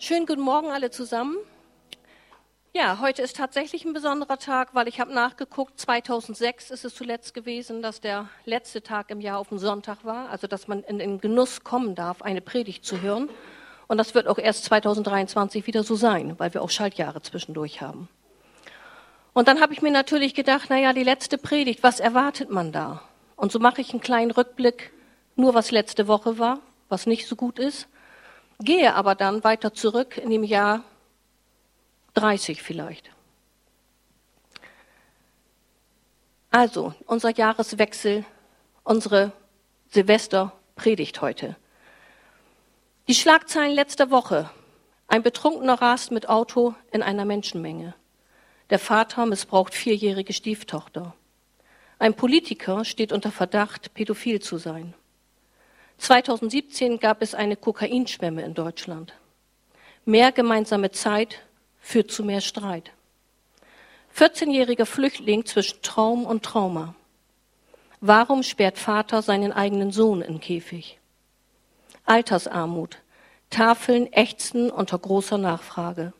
Schönen guten Morgen alle zusammen. Ja, heute ist tatsächlich ein besonderer Tag, weil ich habe nachgeguckt, 2006 ist es zuletzt gewesen, dass der letzte Tag im Jahr auf dem Sonntag war, also dass man in den Genuss kommen darf, eine Predigt zu hören. Und das wird auch erst 2023 wieder so sein, weil wir auch Schaltjahre zwischendurch haben. Und dann habe ich mir natürlich gedacht, naja, die letzte Predigt, was erwartet man da? Und so mache ich einen kleinen Rückblick, nur was letzte Woche war, was nicht so gut ist gehe aber dann weiter zurück in dem Jahr 30 vielleicht. Also, unser Jahreswechsel, unsere Silvesterpredigt heute. Die Schlagzeilen letzter Woche. Ein Betrunkener rast mit Auto in einer Menschenmenge. Der Vater missbraucht vierjährige Stieftochter. Ein Politiker steht unter Verdacht, pädophil zu sein. 2017 gab es eine Kokainschwemme in Deutschland. Mehr gemeinsame Zeit führt zu mehr Streit. 14-jähriger Flüchtling zwischen Traum und Trauma. Warum sperrt Vater seinen eigenen Sohn in Käfig? Altersarmut. Tafeln ächzen unter großer Nachfrage.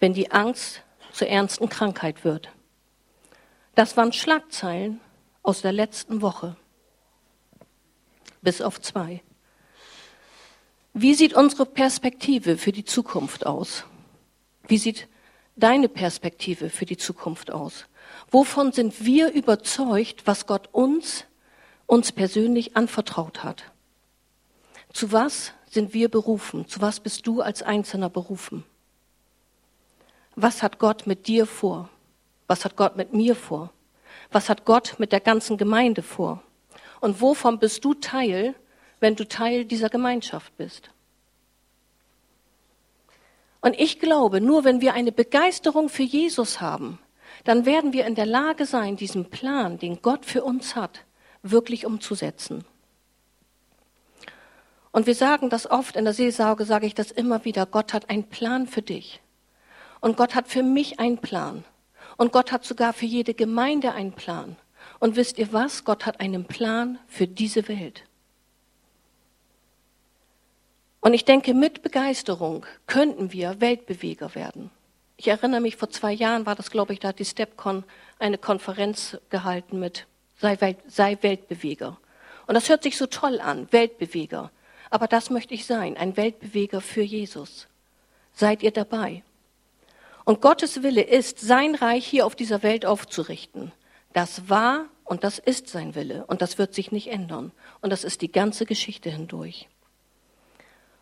Wenn die Angst zur ernsten Krankheit wird. Das waren Schlagzeilen aus der letzten Woche bis auf zwei. Wie sieht unsere Perspektive für die Zukunft aus? Wie sieht deine Perspektive für die Zukunft aus? Wovon sind wir überzeugt, was Gott uns, uns persönlich anvertraut hat? Zu was sind wir berufen? Zu was bist du als Einzelner berufen? Was hat Gott mit dir vor? Was hat Gott mit mir vor? Was hat Gott mit der ganzen Gemeinde vor? Und wovon bist du Teil, wenn du Teil dieser Gemeinschaft bist? Und ich glaube, nur wenn wir eine Begeisterung für Jesus haben, dann werden wir in der Lage sein, diesen Plan, den Gott für uns hat, wirklich umzusetzen. Und wir sagen das oft in der Seelsorge, sage ich das immer wieder, Gott hat einen Plan für dich. Und Gott hat für mich einen Plan. Und Gott hat sogar für jede Gemeinde einen Plan. Und wisst ihr was? Gott hat einen Plan für diese Welt. Und ich denke, mit Begeisterung könnten wir Weltbeweger werden. Ich erinnere mich, vor zwei Jahren war das, glaube ich, da hat die StepCon eine Konferenz gehalten mit sei, Welt, sei Weltbeweger. Und das hört sich so toll an, Weltbeweger. Aber das möchte ich sein, ein Weltbeweger für Jesus. Seid ihr dabei? Und Gottes Wille ist, sein Reich hier auf dieser Welt aufzurichten. Das war und das ist sein Wille und das wird sich nicht ändern. Und das ist die ganze Geschichte hindurch.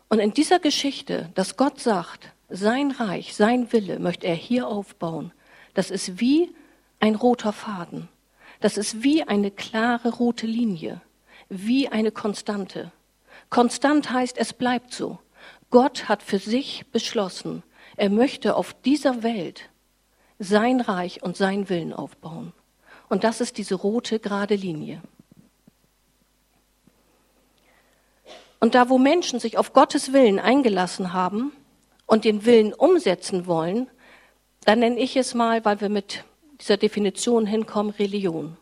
Und in dieser Geschichte, dass Gott sagt, sein Reich, sein Wille möchte er hier aufbauen, das ist wie ein roter Faden. Das ist wie eine klare rote Linie, wie eine Konstante. Konstant heißt, es bleibt so. Gott hat für sich beschlossen, er möchte auf dieser Welt sein Reich und sein Willen aufbauen. Und das ist diese rote gerade Linie. Und da, wo Menschen sich auf Gottes Willen eingelassen haben und den Willen umsetzen wollen, dann nenne ich es mal, weil wir mit dieser Definition hinkommen, Religion.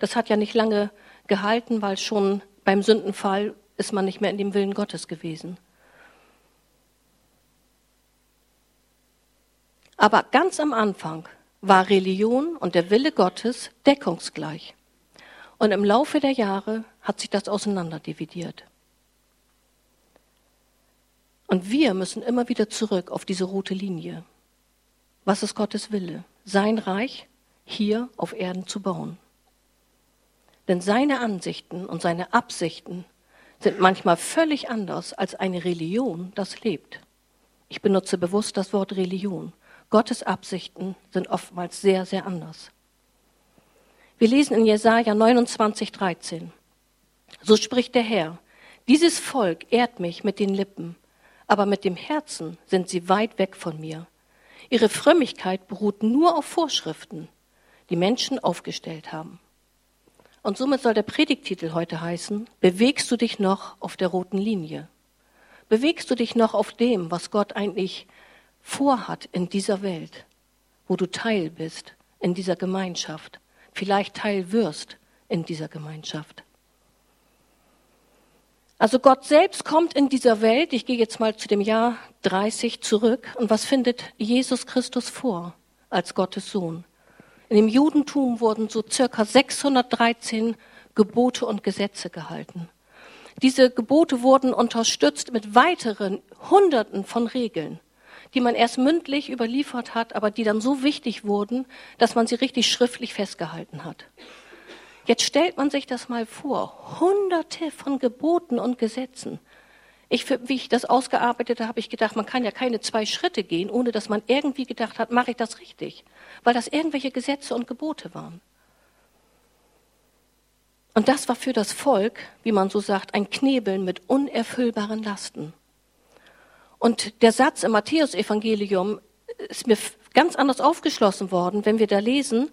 Das hat ja nicht lange gehalten, weil schon beim Sündenfall ist man nicht mehr in dem Willen Gottes gewesen. Aber ganz am Anfang war Religion und der Wille Gottes deckungsgleich. Und im Laufe der Jahre hat sich das auseinanderdividiert. Und wir müssen immer wieder zurück auf diese rote Linie. Was ist Gottes Wille? Sein Reich hier auf Erden zu bauen. Denn seine Ansichten und seine Absichten sind manchmal völlig anders, als eine Religion das lebt. Ich benutze bewusst das Wort Religion. Gottes Absichten sind oftmals sehr, sehr anders. Wir lesen in Jesaja 29, 13. So spricht der Herr. Dieses Volk ehrt mich mit den Lippen, aber mit dem Herzen sind sie weit weg von mir. Ihre Frömmigkeit beruht nur auf Vorschriften, die Menschen aufgestellt haben. Und somit soll der Predigtitel heute heißen, bewegst du dich noch auf der roten Linie? Bewegst du dich noch auf dem, was Gott eigentlich vorhat in dieser Welt, wo du Teil bist in dieser Gemeinschaft, vielleicht Teil wirst in dieser Gemeinschaft. Also Gott selbst kommt in dieser Welt, ich gehe jetzt mal zu dem Jahr 30 zurück, und was findet Jesus Christus vor als Gottes Sohn? In dem Judentum wurden so circa 613 Gebote und Gesetze gehalten. Diese Gebote wurden unterstützt mit weiteren Hunderten von Regeln, die man erst mündlich überliefert hat, aber die dann so wichtig wurden, dass man sie richtig schriftlich festgehalten hat. Jetzt stellt man sich das mal vor. Hunderte von Geboten und Gesetzen. Ich, wie ich das ausgearbeitet habe, habe ich gedacht, man kann ja keine zwei Schritte gehen, ohne dass man irgendwie gedacht hat, mache ich das richtig? Weil das irgendwelche Gesetze und Gebote waren. Und das war für das Volk, wie man so sagt, ein Knebeln mit unerfüllbaren Lasten. Und der Satz im Matthäusevangelium ist mir ganz anders aufgeschlossen worden, wenn wir da lesen,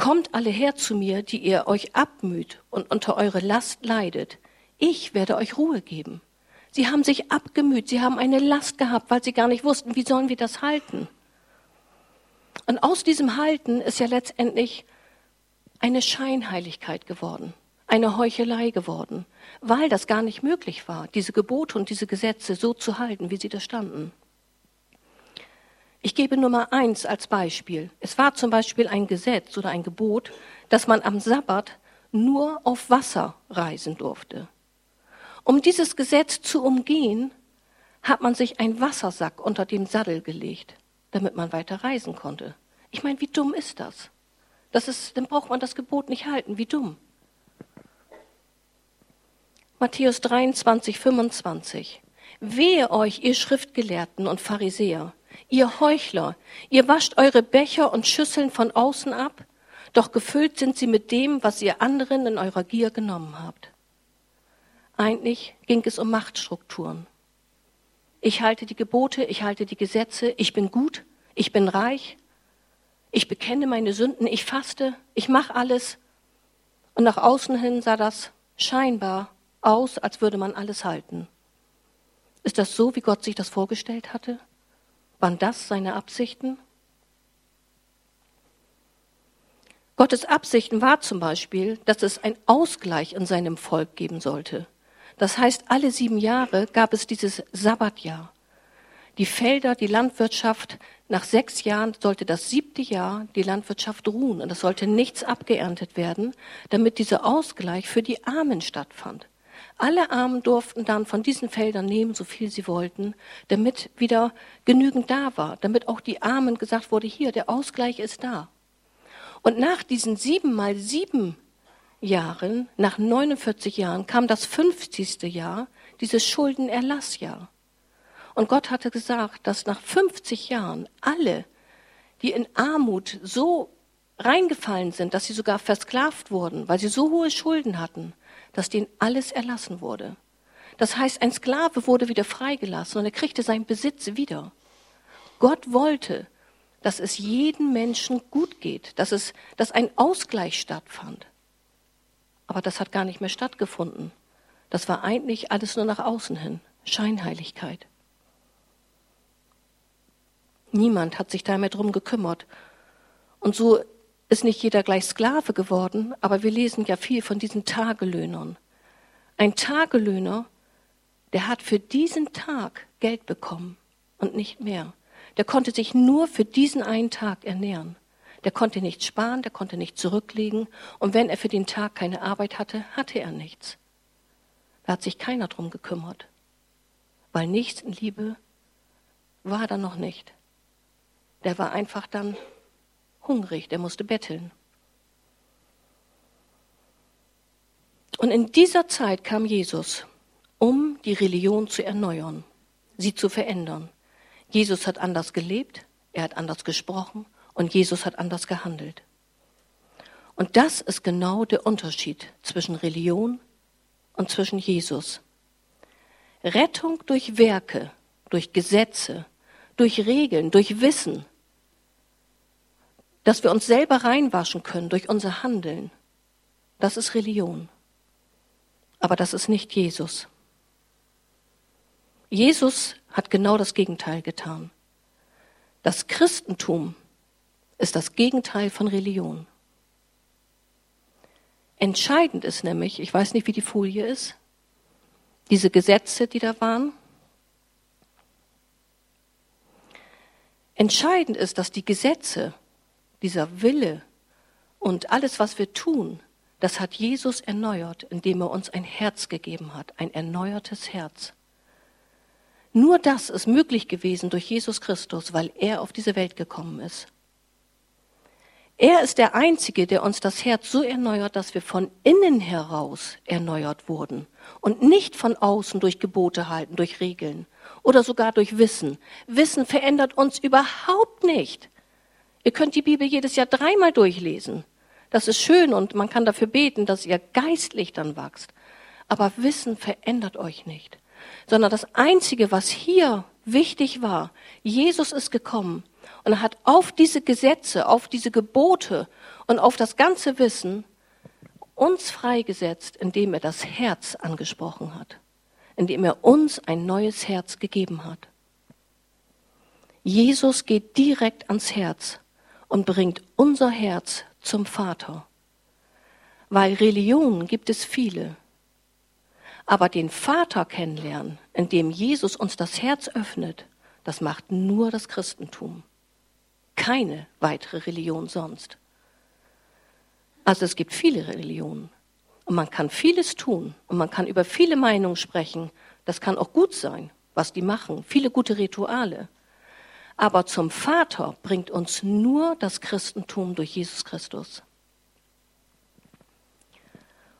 Kommt alle her zu mir, die ihr euch abmüht und unter eure Last leidet. Ich werde euch Ruhe geben. Sie haben sich abgemüht, sie haben eine Last gehabt, weil sie gar nicht wussten, wie sollen wir das halten. Und aus diesem Halten ist ja letztendlich eine Scheinheiligkeit geworden, eine Heuchelei geworden, weil das gar nicht möglich war, diese Gebote und diese Gesetze so zu halten, wie sie da standen. Ich gebe nur mal eins als Beispiel. Es war zum Beispiel ein Gesetz oder ein Gebot, dass man am Sabbat nur auf Wasser reisen durfte. Um dieses Gesetz zu umgehen, hat man sich einen Wassersack unter dem Sattel gelegt, damit man weiter reisen konnte. Ich meine, wie dumm ist das? das ist, dann braucht man das Gebot nicht halten. Wie dumm. Matthäus 23, 25. Wehe euch, ihr Schriftgelehrten und Pharisäer, Ihr Heuchler, ihr wascht eure Becher und Schüsseln von außen ab, doch gefüllt sind sie mit dem, was ihr anderen in eurer Gier genommen habt. Eigentlich ging es um Machtstrukturen. Ich halte die Gebote, ich halte die Gesetze, ich bin gut, ich bin reich, ich bekenne meine Sünden, ich faste, ich mache alles. Und nach außen hin sah das scheinbar aus, als würde man alles halten. Ist das so, wie Gott sich das vorgestellt hatte? Waren das seine Absichten? Gottes Absichten war zum Beispiel, dass es einen Ausgleich in seinem Volk geben sollte. Das heißt, alle sieben Jahre gab es dieses Sabbatjahr. Die Felder, die Landwirtschaft, nach sechs Jahren sollte das siebte Jahr die Landwirtschaft ruhen und es sollte nichts abgeerntet werden, damit dieser Ausgleich für die Armen stattfand. Alle Armen durften dann von diesen Feldern nehmen, so viel sie wollten, damit wieder genügend da war, damit auch die Armen gesagt wurde, hier, der Ausgleich ist da. Und nach diesen sieben mal sieben Jahren, nach 49 Jahren, kam das 50. Jahr, dieses Schuldenerlassjahr. Und Gott hatte gesagt, dass nach 50 Jahren alle, die in Armut so reingefallen sind, dass sie sogar versklavt wurden, weil sie so hohe Schulden hatten, dass denen alles erlassen wurde. Das heißt, ein Sklave wurde wieder freigelassen und er kriegte seinen Besitz wieder. Gott wollte, dass es jedem Menschen gut geht, dass es, dass ein Ausgleich stattfand. Aber das hat gar nicht mehr stattgefunden. Das war eigentlich alles nur nach außen hin. Scheinheiligkeit. Niemand hat sich da mehr drum gekümmert. Und so ist nicht jeder gleich Sklave geworden, aber wir lesen ja viel von diesen Tagelöhnern. Ein Tagelöhner, der hat für diesen Tag Geld bekommen und nicht mehr. Der konnte sich nur für diesen einen Tag ernähren. Der konnte nicht sparen, der konnte nicht zurücklegen. Und wenn er für den Tag keine Arbeit hatte, hatte er nichts. Da hat sich keiner drum gekümmert. Weil Nächstenliebe war da noch nicht. Der war einfach dann hungrig, der musste betteln. Und in dieser Zeit kam Jesus, um die Religion zu erneuern, sie zu verändern. Jesus hat anders gelebt, er hat anders gesprochen und Jesus hat anders gehandelt. Und das ist genau der Unterschied zwischen Religion und zwischen Jesus. Rettung durch Werke, durch Gesetze, durch Regeln, durch Wissen, dass wir uns selber reinwaschen können durch unser Handeln, das ist Religion. Aber das ist nicht Jesus. Jesus hat genau das Gegenteil getan. Das Christentum ist das Gegenteil von Religion. Entscheidend ist nämlich, ich weiß nicht, wie die Folie ist, diese Gesetze, die da waren. Entscheidend ist, dass die Gesetze, dieser Wille und alles, was wir tun, das hat Jesus erneuert, indem er uns ein Herz gegeben hat, ein erneuertes Herz. Nur das ist möglich gewesen durch Jesus Christus, weil er auf diese Welt gekommen ist. Er ist der Einzige, der uns das Herz so erneuert, dass wir von innen heraus erneuert wurden und nicht von außen durch Gebote halten, durch Regeln oder sogar durch Wissen. Wissen verändert uns überhaupt nicht. Ihr könnt die Bibel jedes Jahr dreimal durchlesen. Das ist schön und man kann dafür beten, dass ihr geistlich dann wachst. Aber Wissen verändert euch nicht. Sondern das Einzige, was hier wichtig war, Jesus ist gekommen und hat auf diese Gesetze, auf diese Gebote und auf das ganze Wissen uns freigesetzt, indem er das Herz angesprochen hat, indem er uns ein neues Herz gegeben hat. Jesus geht direkt ans Herz und bringt unser Herz zum Vater. Weil Religionen gibt es viele. Aber den Vater kennenlernen, indem Jesus uns das Herz öffnet, das macht nur das Christentum keine weitere Religion sonst. Also es gibt viele Religionen und man kann vieles tun und man kann über viele Meinungen sprechen. Das kann auch gut sein, was die machen, viele gute Rituale. Aber zum Vater bringt uns nur das Christentum durch Jesus Christus.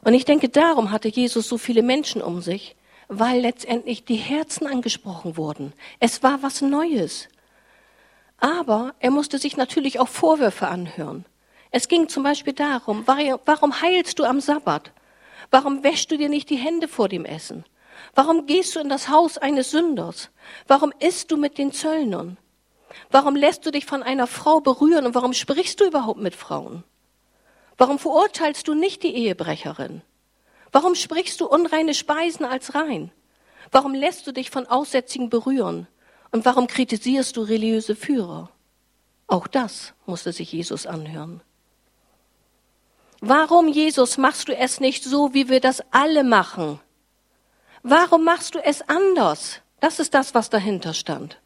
Und ich denke, darum hatte Jesus so viele Menschen um sich, weil letztendlich die Herzen angesprochen wurden. Es war was Neues. Aber er musste sich natürlich auch Vorwürfe anhören. Es ging zum Beispiel darum, warum heilst du am Sabbat? Warum wäschst du dir nicht die Hände vor dem Essen? Warum gehst du in das Haus eines Sünders? Warum isst du mit den Zöllnern? Warum lässt du dich von einer Frau berühren und warum sprichst du überhaupt mit Frauen? Warum verurteilst du nicht die Ehebrecherin? Warum sprichst du unreine Speisen als rein? Warum lässt du dich von Aussätzigen berühren? Und warum kritisierst du religiöse Führer? Auch das musste sich Jesus anhören. Warum, Jesus, machst du es nicht so, wie wir das alle machen? Warum machst du es anders? Das ist das, was dahinter stand.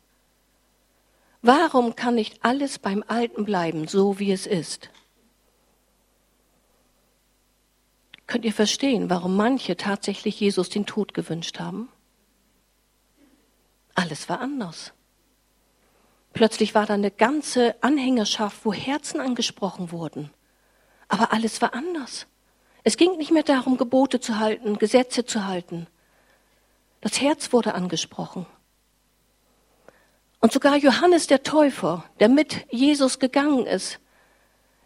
Warum kann nicht alles beim Alten bleiben, so wie es ist? Könnt ihr verstehen, warum manche tatsächlich Jesus den Tod gewünscht haben? Alles war anders. Plötzlich war da eine ganze Anhängerschaft, wo Herzen angesprochen wurden. Aber alles war anders. Es ging nicht mehr darum, Gebote zu halten, Gesetze zu halten. Das Herz wurde angesprochen. Und sogar Johannes der Täufer, der mit Jesus gegangen ist,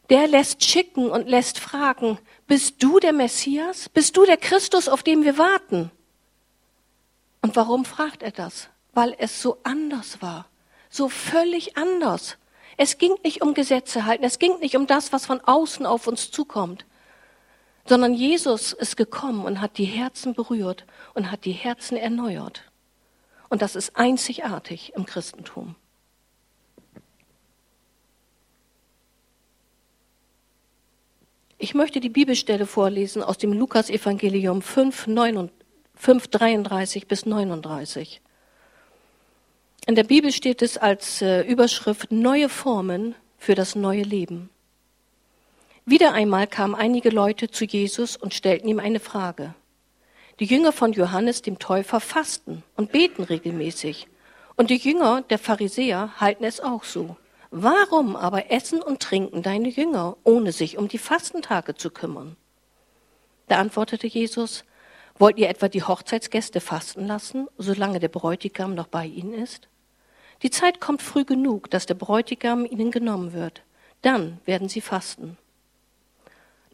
der lässt schicken und lässt fragen, bist du der Messias? Bist du der Christus, auf den wir warten? Und warum fragt er das? weil es so anders war, so völlig anders. Es ging nicht um Gesetze halten, es ging nicht um das, was von außen auf uns zukommt, sondern Jesus ist gekommen und hat die Herzen berührt und hat die Herzen erneuert. Und das ist einzigartig im Christentum. Ich möchte die Bibelstelle vorlesen aus dem Lukas-Evangelium 5, 5, 33 bis 39. In der Bibel steht es als äh, Überschrift Neue Formen für das neue Leben. Wieder einmal kamen einige Leute zu Jesus und stellten ihm eine Frage. Die Jünger von Johannes dem Täufer fasten und beten regelmäßig. Und die Jünger der Pharisäer halten es auch so. Warum aber essen und trinken deine Jünger, ohne sich um die Fastentage zu kümmern? Da antwortete Jesus, wollt ihr etwa die Hochzeitsgäste fasten lassen, solange der Bräutigam noch bei ihnen ist? Die Zeit kommt früh genug, dass der Bräutigam ihnen genommen wird. Dann werden sie fasten.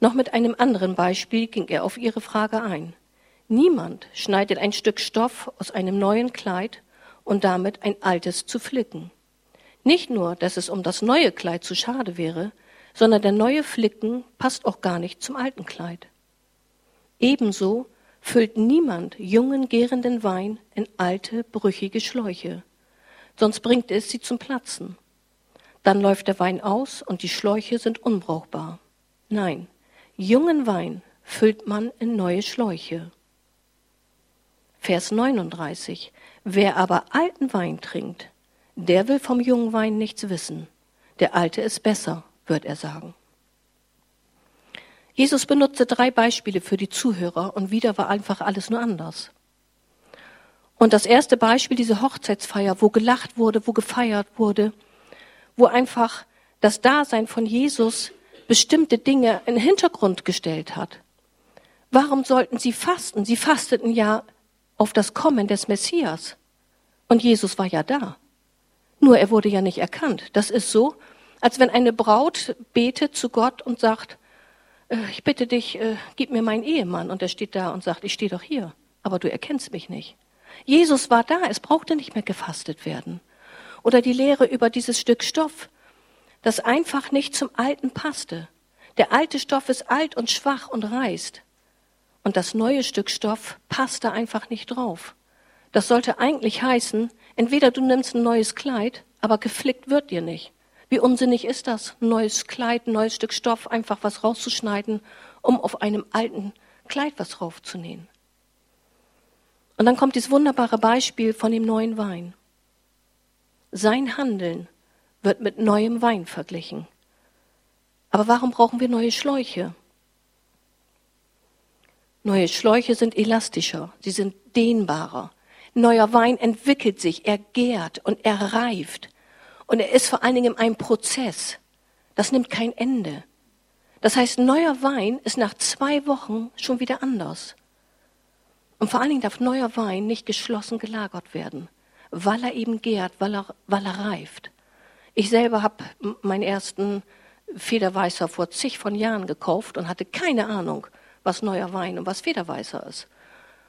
Noch mit einem anderen Beispiel ging er auf ihre Frage ein. Niemand schneidet ein Stück Stoff aus einem neuen Kleid und damit ein altes zu flicken. Nicht nur, dass es um das neue Kleid zu schade wäre, sondern der neue Flicken passt auch gar nicht zum alten Kleid. Ebenso füllt niemand jungen, gärenden Wein in alte, brüchige Schläuche sonst bringt es sie zum Platzen. Dann läuft der Wein aus und die Schläuche sind unbrauchbar. Nein, jungen Wein füllt man in neue Schläuche. Vers 39. Wer aber alten Wein trinkt, der will vom jungen Wein nichts wissen. Der alte ist besser, wird er sagen. Jesus benutzte drei Beispiele für die Zuhörer und wieder war einfach alles nur anders. Und das erste Beispiel, diese Hochzeitsfeier, wo gelacht wurde, wo gefeiert wurde, wo einfach das Dasein von Jesus bestimmte Dinge in den Hintergrund gestellt hat. Warum sollten sie fasten? Sie fasteten ja auf das Kommen des Messias. Und Jesus war ja da. Nur er wurde ja nicht erkannt. Das ist so, als wenn eine Braut betet zu Gott und sagt, äh, ich bitte dich, äh, gib mir meinen Ehemann. Und er steht da und sagt, ich stehe doch hier, aber du erkennst mich nicht. Jesus war da, es brauchte nicht mehr gefastet werden. Oder die Lehre über dieses Stück Stoff, das einfach nicht zum Alten passte. Der alte Stoff ist alt und schwach und reißt. Und das neue Stück Stoff passte einfach nicht drauf. Das sollte eigentlich heißen, entweder du nimmst ein neues Kleid, aber geflickt wird dir nicht. Wie unsinnig ist das, ein neues Kleid, ein neues Stück Stoff, einfach was rauszuschneiden, um auf einem alten Kleid was raufzunähen. Und dann kommt dieses wunderbare Beispiel von dem neuen Wein. Sein Handeln wird mit neuem Wein verglichen. Aber warum brauchen wir neue Schläuche? Neue Schläuche sind elastischer, sie sind dehnbarer. Neuer Wein entwickelt sich, er gärt und er reift. Und er ist vor allen Dingen in einem Prozess. Das nimmt kein Ende. Das heißt, neuer Wein ist nach zwei Wochen schon wieder anders. Und vor allen Dingen darf neuer Wein nicht geschlossen gelagert werden, weil er eben gärt, weil er, weil er reift. Ich selber habe meinen ersten Federweißer vor zig von Jahren gekauft und hatte keine Ahnung, was neuer Wein und was Federweißer ist.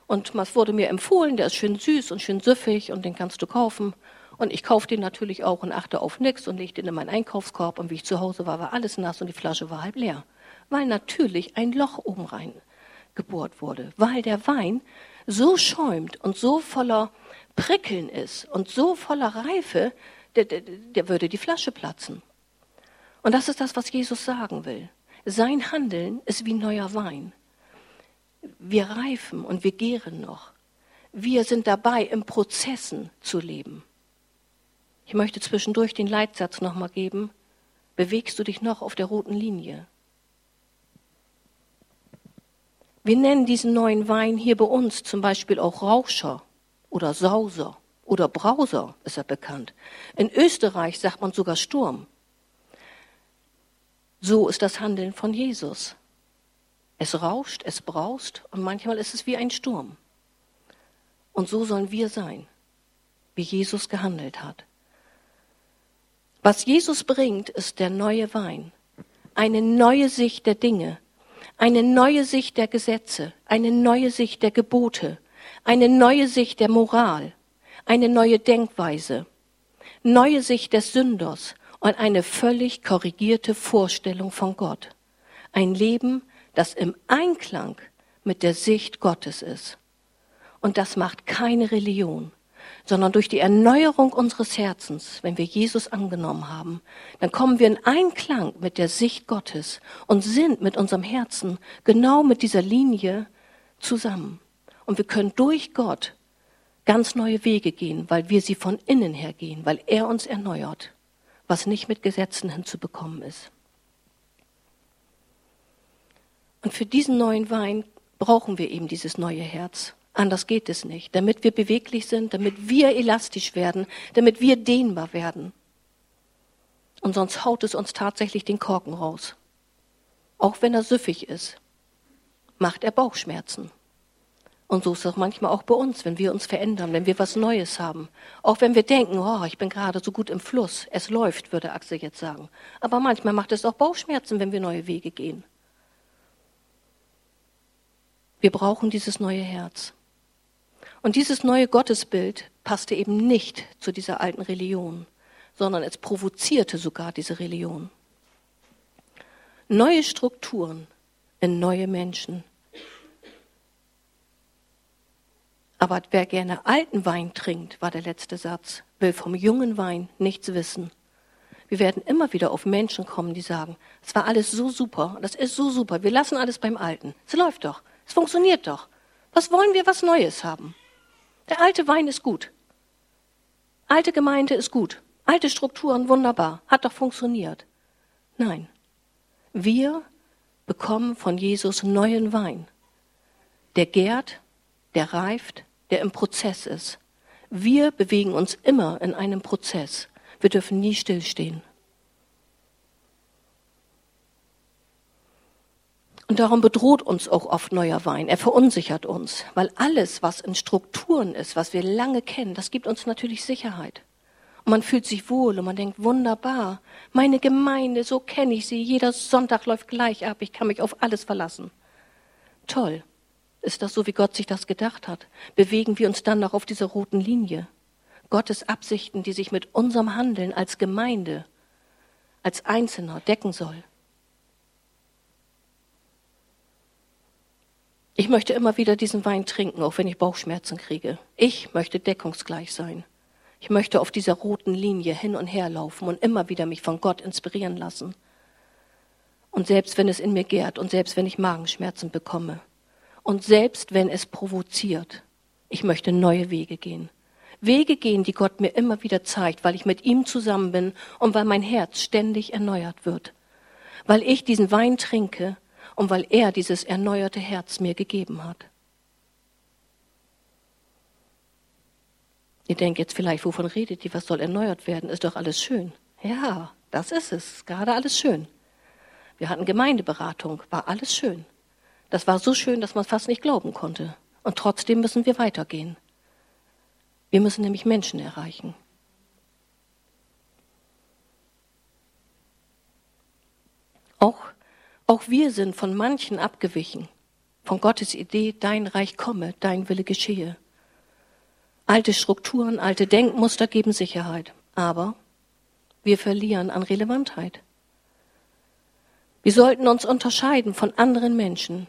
Und was wurde mir empfohlen, der ist schön süß und schön süffig und den kannst du kaufen. Und ich kaufte den natürlich auch und achte auf nichts und legte den in meinen Einkaufskorb. Und wie ich zu Hause war, war alles nass und die Flasche war halb leer. Weil natürlich ein Loch oben rein gebohrt wurde, weil der Wein so schäumt und so voller Prickeln ist und so voller Reife, der, der, der würde die Flasche platzen. Und das ist das, was Jesus sagen will. Sein Handeln ist wie neuer Wein. Wir reifen und wir gären noch. Wir sind dabei, im Prozessen zu leben. Ich möchte zwischendurch den Leitsatz nochmal geben. Bewegst du dich noch auf der roten Linie? Wir nennen diesen neuen Wein hier bei uns zum Beispiel auch Rauscher oder Sauser oder Brauser ist er bekannt. In Österreich sagt man sogar Sturm. So ist das Handeln von Jesus. Es rauscht, es braust und manchmal ist es wie ein Sturm. Und so sollen wir sein, wie Jesus gehandelt hat. Was Jesus bringt, ist der neue Wein, eine neue Sicht der Dinge, eine neue Sicht der Gesetze, eine neue Sicht der Gebote, eine neue Sicht der Moral, eine neue Denkweise, neue Sicht des Sünders und eine völlig korrigierte Vorstellung von Gott. Ein Leben, das im Einklang mit der Sicht Gottes ist. Und das macht keine Religion sondern durch die Erneuerung unseres Herzens, wenn wir Jesus angenommen haben, dann kommen wir in Einklang mit der Sicht Gottes und sind mit unserem Herzen genau mit dieser Linie zusammen. Und wir können durch Gott ganz neue Wege gehen, weil wir sie von innen her gehen, weil er uns erneuert, was nicht mit Gesetzen hinzubekommen ist. Und für diesen neuen Wein brauchen wir eben dieses neue Herz. Anders geht es nicht. Damit wir beweglich sind, damit wir elastisch werden, damit wir dehnbar werden. Und sonst haut es uns tatsächlich den Korken raus. Auch wenn er süffig ist, macht er Bauchschmerzen. Und so ist es manchmal auch bei uns, wenn wir uns verändern, wenn wir was Neues haben. Auch wenn wir denken, oh, ich bin gerade so gut im Fluss, es läuft, würde Axel jetzt sagen. Aber manchmal macht es auch Bauchschmerzen, wenn wir neue Wege gehen. Wir brauchen dieses neue Herz. Und dieses neue Gottesbild passte eben nicht zu dieser alten Religion, sondern es provozierte sogar diese Religion. Neue Strukturen in neue Menschen. Aber wer gerne alten Wein trinkt, war der letzte Satz, will vom jungen Wein nichts wissen. Wir werden immer wieder auf Menschen kommen, die sagen, es war alles so super, das ist so super, wir lassen alles beim Alten. Es läuft doch, es funktioniert doch. Was wollen wir was Neues haben? Der alte Wein ist gut. Alte Gemeinde ist gut. Alte Strukturen wunderbar. Hat doch funktioniert. Nein. Wir bekommen von Jesus neuen Wein. Der gärt, der reift, der im Prozess ist. Wir bewegen uns immer in einem Prozess. Wir dürfen nie stillstehen. Und darum bedroht uns auch oft neuer Wein. Er verunsichert uns, weil alles, was in Strukturen ist, was wir lange kennen, das gibt uns natürlich Sicherheit. Und man fühlt sich wohl und man denkt, wunderbar, meine Gemeinde, so kenne ich sie, jeder Sonntag läuft gleich ab, ich kann mich auf alles verlassen. Toll. Ist das so, wie Gott sich das gedacht hat? Bewegen wir uns dann noch auf dieser roten Linie? Gottes Absichten, die sich mit unserem Handeln als Gemeinde, als Einzelner decken soll. Ich möchte immer wieder diesen Wein trinken, auch wenn ich Bauchschmerzen kriege. Ich möchte deckungsgleich sein. Ich möchte auf dieser roten Linie hin und her laufen und immer wieder mich von Gott inspirieren lassen. Und selbst wenn es in mir gärt und selbst wenn ich Magenschmerzen bekomme und selbst wenn es provoziert, ich möchte neue Wege gehen. Wege gehen, die Gott mir immer wieder zeigt, weil ich mit ihm zusammen bin und weil mein Herz ständig erneuert wird. Weil ich diesen Wein trinke und weil er dieses erneuerte Herz mir gegeben hat. Ihr denkt jetzt vielleicht, wovon redet die? Was soll erneuert werden? Ist doch alles schön. Ja, das ist es. Gerade alles schön. Wir hatten Gemeindeberatung, war alles schön. Das war so schön, dass man fast nicht glauben konnte. Und trotzdem müssen wir weitergehen. Wir müssen nämlich Menschen erreichen. Auch auch wir sind von manchen abgewichen, von Gottes Idee, dein Reich komme, dein Wille geschehe. Alte Strukturen, alte Denkmuster geben Sicherheit, aber wir verlieren an Relevantheit. Wir sollten uns unterscheiden von anderen Menschen.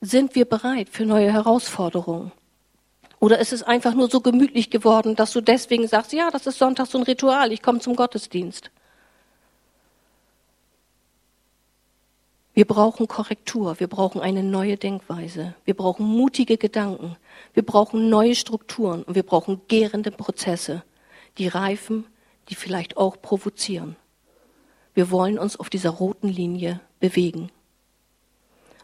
Sind wir bereit für neue Herausforderungen? Oder ist es einfach nur so gemütlich geworden, dass du deswegen sagst, ja, das ist Sonntag so ein Ritual, ich komme zum Gottesdienst? Wir brauchen Korrektur, wir brauchen eine neue Denkweise, wir brauchen mutige Gedanken, wir brauchen neue Strukturen und wir brauchen gärende Prozesse, die reifen, die vielleicht auch provozieren. Wir wollen uns auf dieser roten Linie bewegen.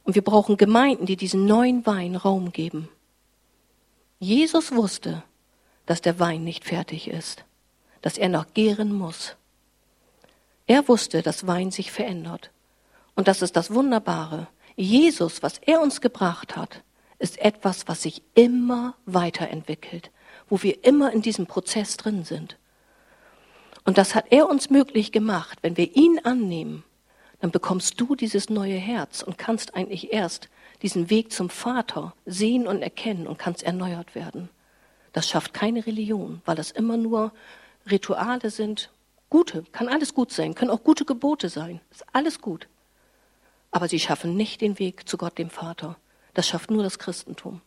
Und wir brauchen Gemeinden, die diesen neuen Wein Raum geben. Jesus wusste, dass der Wein nicht fertig ist, dass er noch gären muss. Er wusste, dass Wein sich verändert. Und das ist das Wunderbare. Jesus, was er uns gebracht hat, ist etwas, was sich immer weiterentwickelt, wo wir immer in diesem Prozess drin sind. Und das hat er uns möglich gemacht. Wenn wir ihn annehmen, dann bekommst du dieses neue Herz und kannst eigentlich erst diesen Weg zum Vater sehen und erkennen und kannst erneuert werden. Das schafft keine Religion, weil das immer nur Rituale sind. Gute, kann alles gut sein, können auch gute Gebote sein, ist alles gut aber sie schaffen nicht den Weg zu Gott dem Vater. Das schafft nur das Christentum.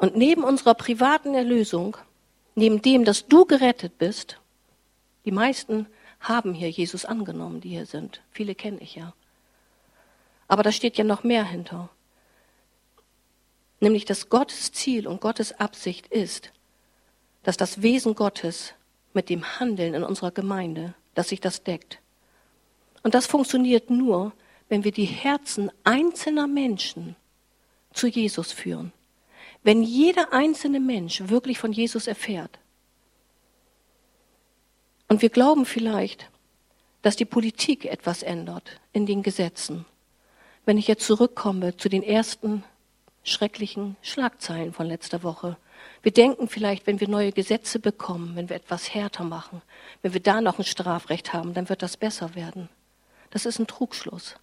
Und neben unserer privaten Erlösung, neben dem, dass du gerettet bist, die meisten haben hier Jesus angenommen, die hier sind. Viele kenne ich ja. Aber da steht ja noch mehr hinter. Nämlich, dass Gottes Ziel und Gottes Absicht ist, dass das Wesen Gottes mit dem Handeln in unserer Gemeinde dass sich das deckt. Und das funktioniert nur, wenn wir die Herzen einzelner Menschen zu Jesus führen. Wenn jeder einzelne Mensch wirklich von Jesus erfährt. Und wir glauben vielleicht, dass die Politik etwas ändert in den Gesetzen. Wenn ich jetzt zurückkomme zu den ersten schrecklichen Schlagzeilen von letzter Woche, wir denken vielleicht, wenn wir neue Gesetze bekommen, wenn wir etwas härter machen, wenn wir da noch ein Strafrecht haben, dann wird das besser werden. Das ist ein Trugschluss.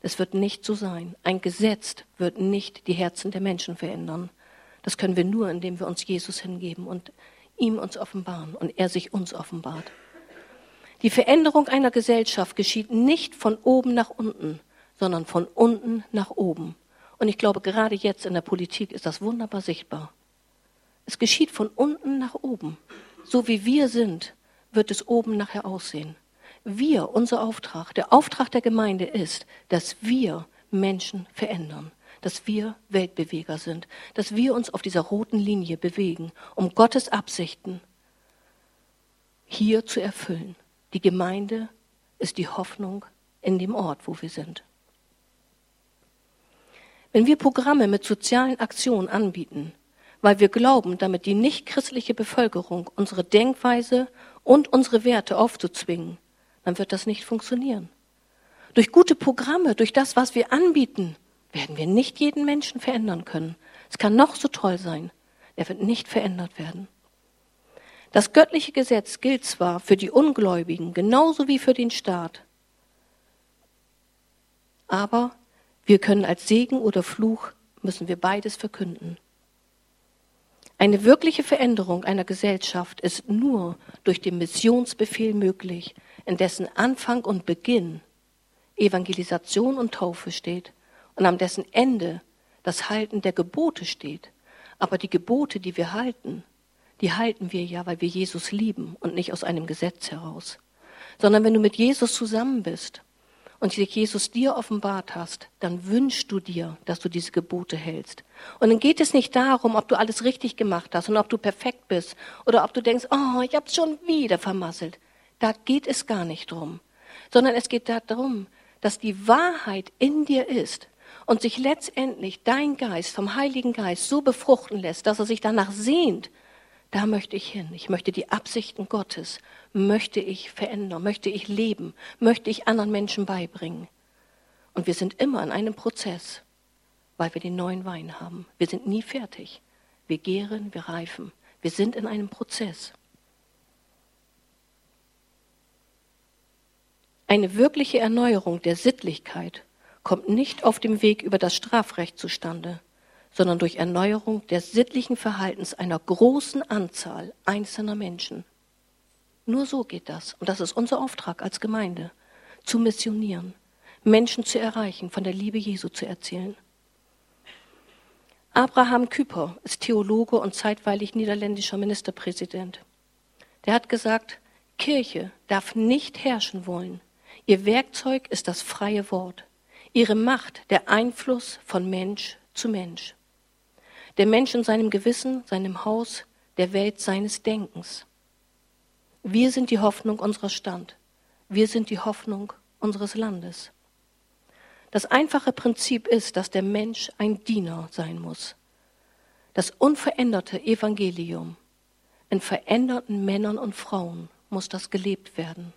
Das wird nicht so sein. Ein Gesetz wird nicht die Herzen der Menschen verändern. Das können wir nur, indem wir uns Jesus hingeben und ihm uns offenbaren und er sich uns offenbart. Die Veränderung einer Gesellschaft geschieht nicht von oben nach unten, sondern von unten nach oben. Und ich glaube, gerade jetzt in der Politik ist das wunderbar sichtbar. Es geschieht von unten nach oben. So wie wir sind, wird es oben nachher aussehen. Wir, unser Auftrag, der Auftrag der Gemeinde ist, dass wir Menschen verändern, dass wir Weltbeweger sind, dass wir uns auf dieser roten Linie bewegen, um Gottes Absichten hier zu erfüllen. Die Gemeinde ist die Hoffnung in dem Ort, wo wir sind. Wenn wir Programme mit sozialen Aktionen anbieten, weil wir glauben, damit die nichtchristliche Bevölkerung unsere Denkweise und unsere Werte aufzuzwingen, dann wird das nicht funktionieren. Durch gute Programme, durch das, was wir anbieten, werden wir nicht jeden Menschen verändern können. Es kann noch so toll sein, er wird nicht verändert werden. Das göttliche Gesetz gilt zwar für die Ungläubigen genauso wie für den Staat, aber wir können als Segen oder Fluch, müssen wir beides verkünden. Eine wirkliche Veränderung einer Gesellschaft ist nur durch den Missionsbefehl möglich, in dessen Anfang und Beginn Evangelisation und Taufe steht und an dessen Ende das Halten der Gebote steht. Aber die Gebote, die wir halten, die halten wir ja, weil wir Jesus lieben und nicht aus einem Gesetz heraus. Sondern wenn du mit Jesus zusammen bist und sich Jesus dir offenbart hast, dann wünschst du dir, dass du diese Gebote hältst. Und dann geht es nicht darum, ob du alles richtig gemacht hast und ob du perfekt bist oder ob du denkst, oh, ich hab's schon wieder vermasselt. Da geht es gar nicht drum, sondern es geht darum, dass die Wahrheit in dir ist und sich letztendlich dein Geist vom Heiligen Geist so befruchten lässt, dass er sich danach sehnt, da möchte ich hin. Ich möchte die Absichten Gottes, möchte ich verändern, möchte ich leben, möchte ich anderen Menschen beibringen. Und wir sind immer in einem Prozess, weil wir den neuen Wein haben. Wir sind nie fertig. Wir gären, wir reifen. Wir sind in einem Prozess. Eine wirkliche Erneuerung der Sittlichkeit kommt nicht auf dem Weg über das Strafrecht zustande, sondern durch Erneuerung des sittlichen Verhaltens einer großen Anzahl einzelner Menschen. Nur so geht das. Und das ist unser Auftrag als Gemeinde, zu missionieren, Menschen zu erreichen, von der Liebe Jesu zu erzählen. Abraham Küper ist Theologe und zeitweilig niederländischer Ministerpräsident. Der hat gesagt, Kirche darf nicht herrschen wollen. Ihr Werkzeug ist das freie Wort. Ihre Macht der Einfluss von Mensch zu Mensch der Mensch in seinem Gewissen, seinem Haus, der Welt seines Denkens. Wir sind die Hoffnung unserer Stand. Wir sind die Hoffnung unseres Landes. Das einfache Prinzip ist, dass der Mensch ein Diener sein muss. Das unveränderte Evangelium in veränderten Männern und Frauen muss das gelebt werden.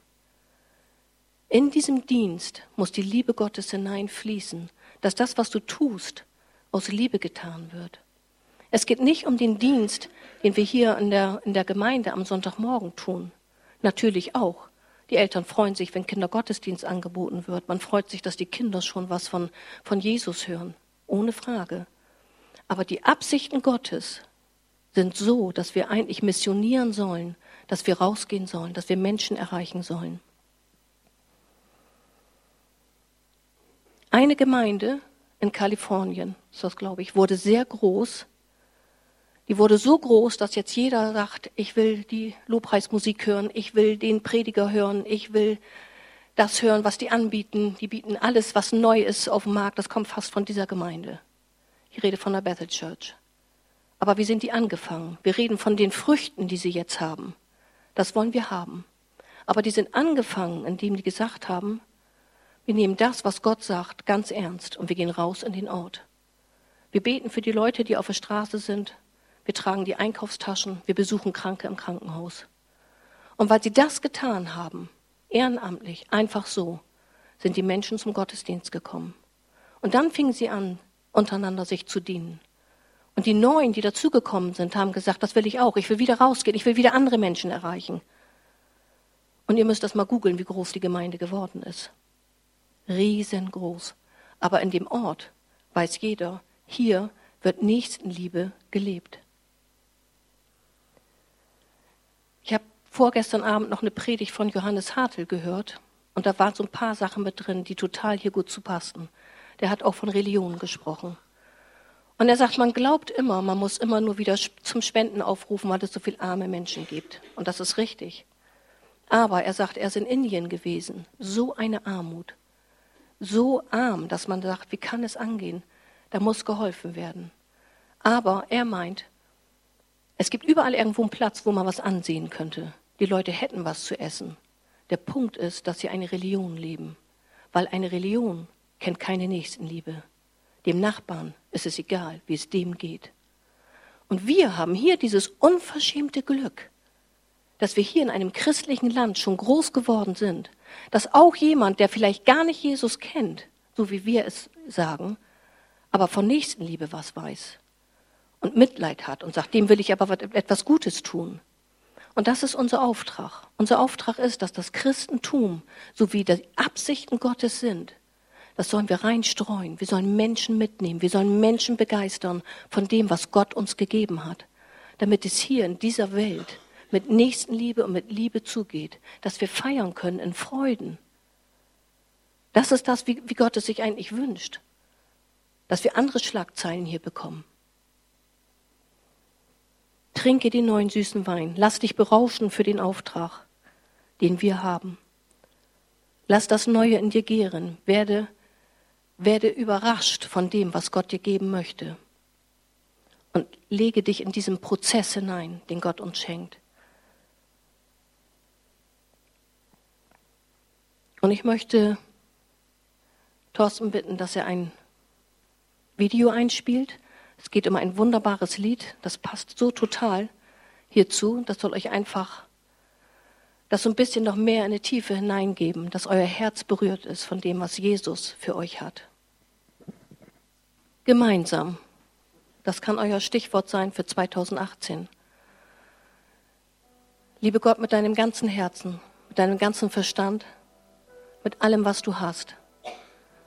In diesem Dienst muss die Liebe Gottes hineinfließen, dass das, was du tust, aus Liebe getan wird. Es geht nicht um den Dienst, den wir hier in der, in der Gemeinde am Sonntagmorgen tun. Natürlich auch. Die Eltern freuen sich, wenn Kindergottesdienst angeboten wird. Man freut sich, dass die Kinder schon was von, von Jesus hören. Ohne Frage. Aber die Absichten Gottes sind so, dass wir eigentlich missionieren sollen, dass wir rausgehen sollen, dass wir Menschen erreichen sollen. Eine Gemeinde in Kalifornien, ist das glaube ich, wurde sehr groß die wurde so groß, dass jetzt jeder sagt, ich will die Lobpreismusik hören, ich will den Prediger hören, ich will das hören, was die anbieten. Die bieten alles, was neu ist auf dem Markt, das kommt fast von dieser Gemeinde. Ich rede von der Bethel Church. Aber wie sind die angefangen? Wir reden von den Früchten, die sie jetzt haben. Das wollen wir haben. Aber die sind angefangen, indem die gesagt haben, wir nehmen das, was Gott sagt, ganz ernst und wir gehen raus in den Ort. Wir beten für die Leute, die auf der Straße sind, wir tragen die Einkaufstaschen, wir besuchen Kranke im Krankenhaus. Und weil sie das getan haben, ehrenamtlich, einfach so, sind die Menschen zum Gottesdienst gekommen. Und dann fingen sie an, untereinander sich zu dienen. Und die Neuen, die dazugekommen sind, haben gesagt, das will ich auch. Ich will wieder rausgehen. Ich will wieder andere Menschen erreichen. Und ihr müsst das mal googeln, wie groß die Gemeinde geworden ist. Riesengroß. Aber in dem Ort weiß jeder, hier wird Nächstenliebe gelebt. Ich habe vorgestern Abend noch eine Predigt von Johannes Hartl gehört und da waren so ein paar Sachen mit drin, die total hier gut zu passten. Der hat auch von Religion gesprochen. Und er sagt, man glaubt immer, man muss immer nur wieder zum Spenden aufrufen, weil es so viele arme Menschen gibt. Und das ist richtig. Aber er sagt, er ist in Indien gewesen. So eine Armut. So arm, dass man sagt, wie kann es angehen? da muss geholfen werden. Aber er meint, es gibt überall irgendwo einen Platz, wo man was ansehen könnte. Die Leute hätten was zu essen. Der Punkt ist, dass sie eine Religion leben, weil eine Religion kennt keine Nächstenliebe. Dem Nachbarn ist es egal, wie es dem geht. Und wir haben hier dieses unverschämte Glück, dass wir hier in einem christlichen Land schon groß geworden sind, dass auch jemand, der vielleicht gar nicht Jesus kennt, so wie wir es sagen, aber von Nächstenliebe was weiß und Mitleid hat und sagt, dem will ich aber etwas Gutes tun. Und das ist unser Auftrag. Unser Auftrag ist, dass das Christentum, so wie die Absichten Gottes sind, das sollen wir reinstreuen. Wir sollen Menschen mitnehmen. Wir sollen Menschen begeistern von dem, was Gott uns gegeben hat. Damit es hier in dieser Welt mit Nächstenliebe und mit Liebe zugeht. Dass wir feiern können in Freuden. Das ist das, wie, wie Gott es sich eigentlich wünscht. Dass wir andere Schlagzeilen hier bekommen. Trinke den neuen süßen Wein. Lass dich berauschen für den Auftrag, den wir haben. Lass das Neue in dir gären. Werde, werde überrascht von dem, was Gott dir geben möchte. Und lege dich in diesen Prozess hinein, den Gott uns schenkt. Und ich möchte Thorsten bitten, dass er ein Video einspielt. Es geht um ein wunderbares Lied, das passt so total hierzu. Das soll euch einfach das so ein bisschen noch mehr in die Tiefe hineingeben, dass euer Herz berührt ist von dem, was Jesus für euch hat. Gemeinsam. Das kann euer Stichwort sein für 2018. Liebe Gott mit deinem ganzen Herzen, mit deinem ganzen Verstand, mit allem, was du hast.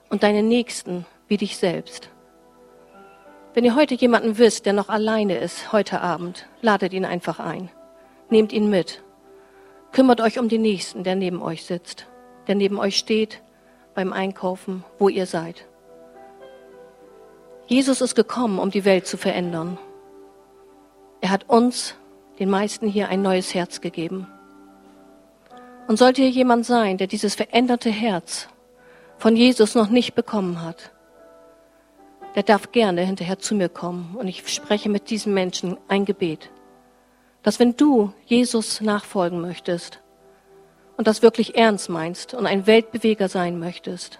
Und deine Nächsten wie dich selbst. Wenn ihr heute jemanden wisst, der noch alleine ist, heute Abend, ladet ihn einfach ein. Nehmt ihn mit. Kümmert euch um den Nächsten, der neben euch sitzt, der neben euch steht beim Einkaufen, wo ihr seid. Jesus ist gekommen, um die Welt zu verändern. Er hat uns, den meisten hier, ein neues Herz gegeben. Und sollte hier jemand sein, der dieses veränderte Herz von Jesus noch nicht bekommen hat, der darf gerne hinterher zu mir kommen und ich spreche mit diesem Menschen ein Gebet. Dass wenn du Jesus nachfolgen möchtest und das wirklich ernst meinst und ein Weltbeweger sein möchtest,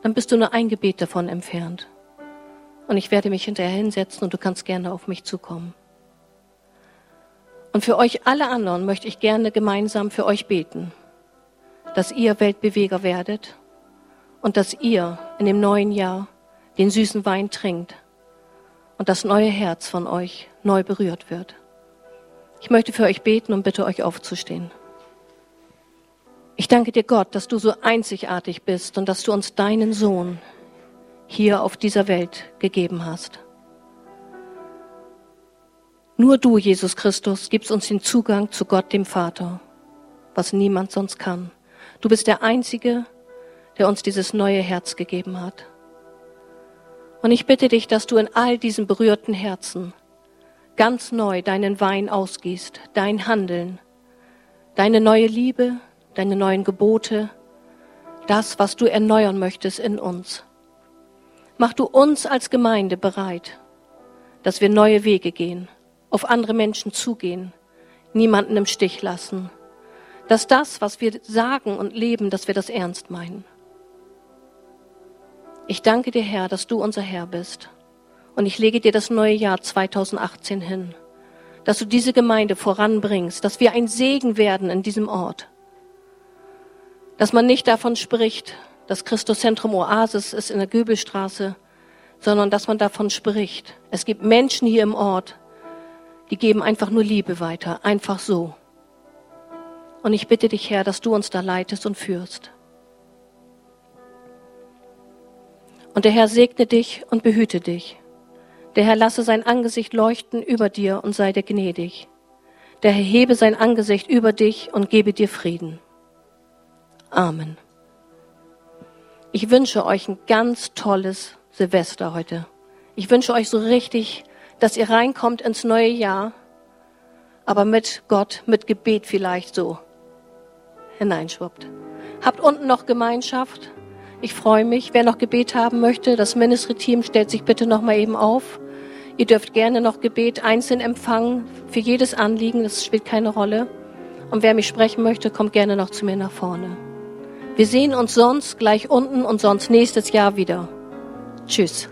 dann bist du nur ein Gebet davon entfernt. Und ich werde mich hinterher hinsetzen und du kannst gerne auf mich zukommen. Und für euch alle anderen möchte ich gerne gemeinsam für euch beten, dass ihr Weltbeweger werdet und dass ihr in dem neuen Jahr den süßen Wein trinkt und das neue Herz von euch neu berührt wird. Ich möchte für euch beten und bitte euch aufzustehen. Ich danke dir, Gott, dass du so einzigartig bist und dass du uns deinen Sohn hier auf dieser Welt gegeben hast. Nur du, Jesus Christus, gibst uns den Zugang zu Gott, dem Vater, was niemand sonst kann. Du bist der Einzige, der uns dieses neue Herz gegeben hat. Und ich bitte dich, dass du in all diesen berührten Herzen ganz neu deinen Wein ausgießt, dein Handeln, deine neue Liebe, deine neuen Gebote, das, was du erneuern möchtest in uns. Mach du uns als Gemeinde bereit, dass wir neue Wege gehen, auf andere Menschen zugehen, niemanden im Stich lassen, dass das, was wir sagen und leben, dass wir das ernst meinen. Ich danke dir, Herr, dass du unser Herr bist. Und ich lege dir das neue Jahr 2018 hin, dass du diese Gemeinde voranbringst, dass wir ein Segen werden in diesem Ort. Dass man nicht davon spricht, dass Christuszentrum Oasis ist in der Göbelstraße, sondern dass man davon spricht. Es gibt Menschen hier im Ort, die geben einfach nur Liebe weiter, einfach so. Und ich bitte dich, Herr, dass du uns da leitest und führst. Und der Herr segne dich und behüte dich. Der Herr lasse sein Angesicht leuchten über dir und sei dir gnädig. Der Herr hebe sein Angesicht über dich und gebe dir Frieden. Amen. Ich wünsche euch ein ganz tolles Silvester heute. Ich wünsche euch so richtig, dass ihr reinkommt ins neue Jahr, aber mit Gott, mit Gebet vielleicht so hineinschwuppt. Habt unten noch Gemeinschaft Ich freue mich. Wer noch Gebet haben möchte, das Ministry-Team stellt sich bitte noch mal eben auf. Ihr dürft gerne noch Gebet einzeln empfangen für jedes Anliegen. Das spielt keine Rolle. Und wer mich sprechen möchte, kommt gerne noch zu mir nach vorne. Wir sehen uns sonst gleich unten und sonst nächstes Jahr wieder. Tschüss.